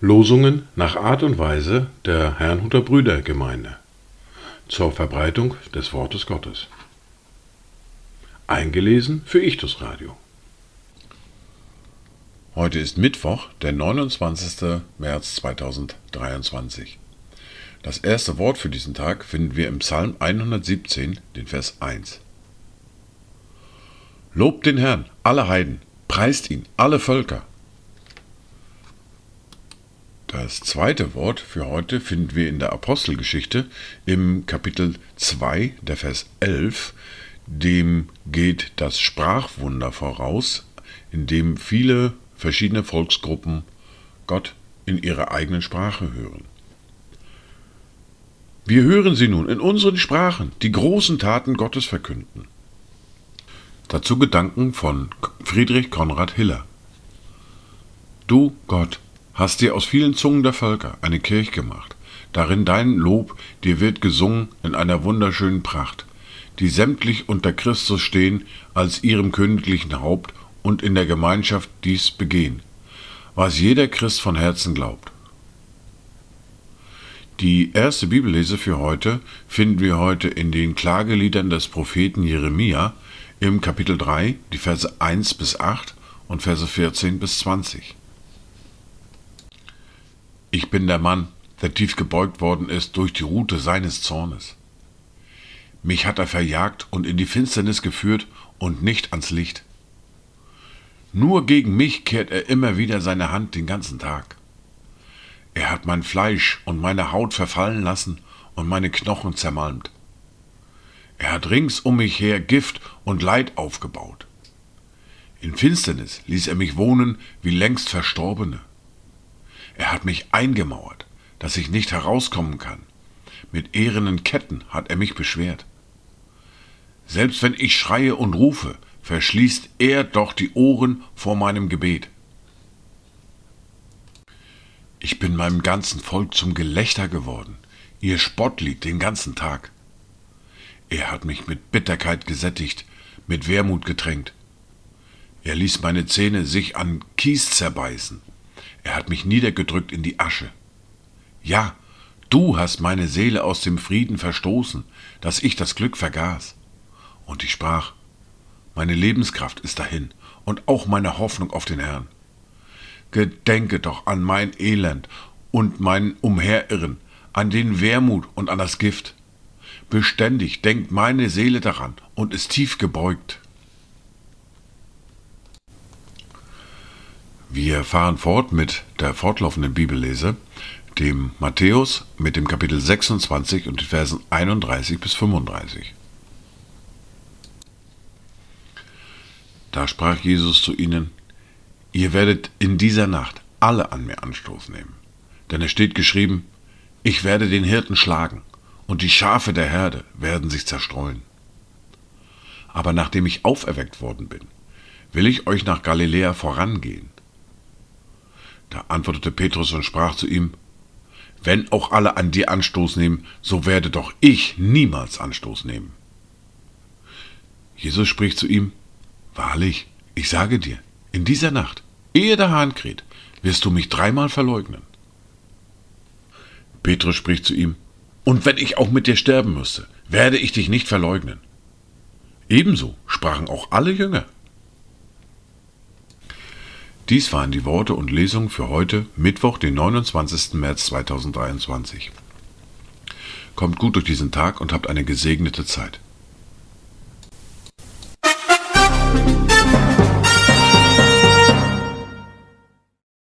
Losungen nach Art und Weise der Herrnhuter Brüdergemeinde zur Verbreitung des Wortes Gottes. Eingelesen für Ichtus Radio. Heute ist Mittwoch, der 29. März 2023. Das erste Wort für diesen Tag finden wir im Psalm 117, den Vers 1. Lobt den Herrn, alle Heiden, preist ihn, alle Völker. Das zweite Wort für heute finden wir in der Apostelgeschichte im Kapitel 2, der Vers 11. Dem geht das Sprachwunder voraus, in dem viele verschiedene Volksgruppen Gott in ihrer eigenen Sprache hören. Wir hören sie nun in unseren Sprachen, die großen Taten Gottes verkünden. Dazu Gedanken von Friedrich Konrad Hiller. Du, Gott, hast dir aus vielen Zungen der Völker eine Kirche gemacht, darin dein Lob dir wird gesungen in einer wunderschönen Pracht, die sämtlich unter Christus stehen als ihrem königlichen Haupt und in der Gemeinschaft dies begehen, was jeder Christ von Herzen glaubt. Die erste Bibellese für heute finden wir heute in den Klageliedern des Propheten Jeremia im Kapitel 3, die Verse 1 bis 8 und Verse 14 bis 20. Ich bin der Mann, der tief gebeugt worden ist durch die Rute seines Zornes. Mich hat er verjagt und in die Finsternis geführt und nicht ans Licht. Nur gegen mich kehrt er immer wieder seine Hand den ganzen Tag. Er hat mein Fleisch und meine Haut verfallen lassen und meine Knochen zermalmt. Er hat rings um mich her Gift und Leid aufgebaut. In Finsternis ließ er mich wohnen wie längst Verstorbene. Er hat mich eingemauert, dass ich nicht herauskommen kann. Mit ehrenen Ketten hat er mich beschwert. Selbst wenn ich schreie und rufe, verschließt er doch die Ohren vor meinem Gebet. Ich bin meinem ganzen Volk zum Gelächter geworden. Ihr Spottlied den ganzen Tag. Er hat mich mit Bitterkeit gesättigt, mit Wermut getränkt. Er ließ meine Zähne sich an Kies zerbeißen. Er hat mich niedergedrückt in die Asche. Ja, du hast meine Seele aus dem Frieden verstoßen, dass ich das Glück vergaß. Und ich sprach, meine Lebenskraft ist dahin und auch meine Hoffnung auf den Herrn. Gedenke doch an mein Elend und mein Umherirren, an den Wermut und an das Gift. Beständig denkt meine Seele daran und ist tief gebeugt. Wir fahren fort mit der fortlaufenden Bibellese, dem Matthäus mit dem Kapitel 26 und den Versen 31 bis 35. Da sprach Jesus zu ihnen, Ihr werdet in dieser Nacht alle an mir Anstoß nehmen. Denn es steht geschrieben, ich werde den Hirten schlagen, und die Schafe der Herde werden sich zerstreuen. Aber nachdem ich auferweckt worden bin, will ich euch nach Galiläa vorangehen. Da antwortete Petrus und sprach zu ihm, Wenn auch alle an dir Anstoß nehmen, so werde doch ich niemals Anstoß nehmen. Jesus spricht zu ihm, Wahrlich, ich sage dir, in dieser Nacht, Ehe der Hahn kräht, wirst du mich dreimal verleugnen. Petrus spricht zu ihm, und wenn ich auch mit dir sterben müsste, werde ich dich nicht verleugnen. Ebenso sprachen auch alle Jünger. Dies waren die Worte und Lesungen für heute, Mittwoch, den 29. März 2023. Kommt gut durch diesen Tag und habt eine gesegnete Zeit.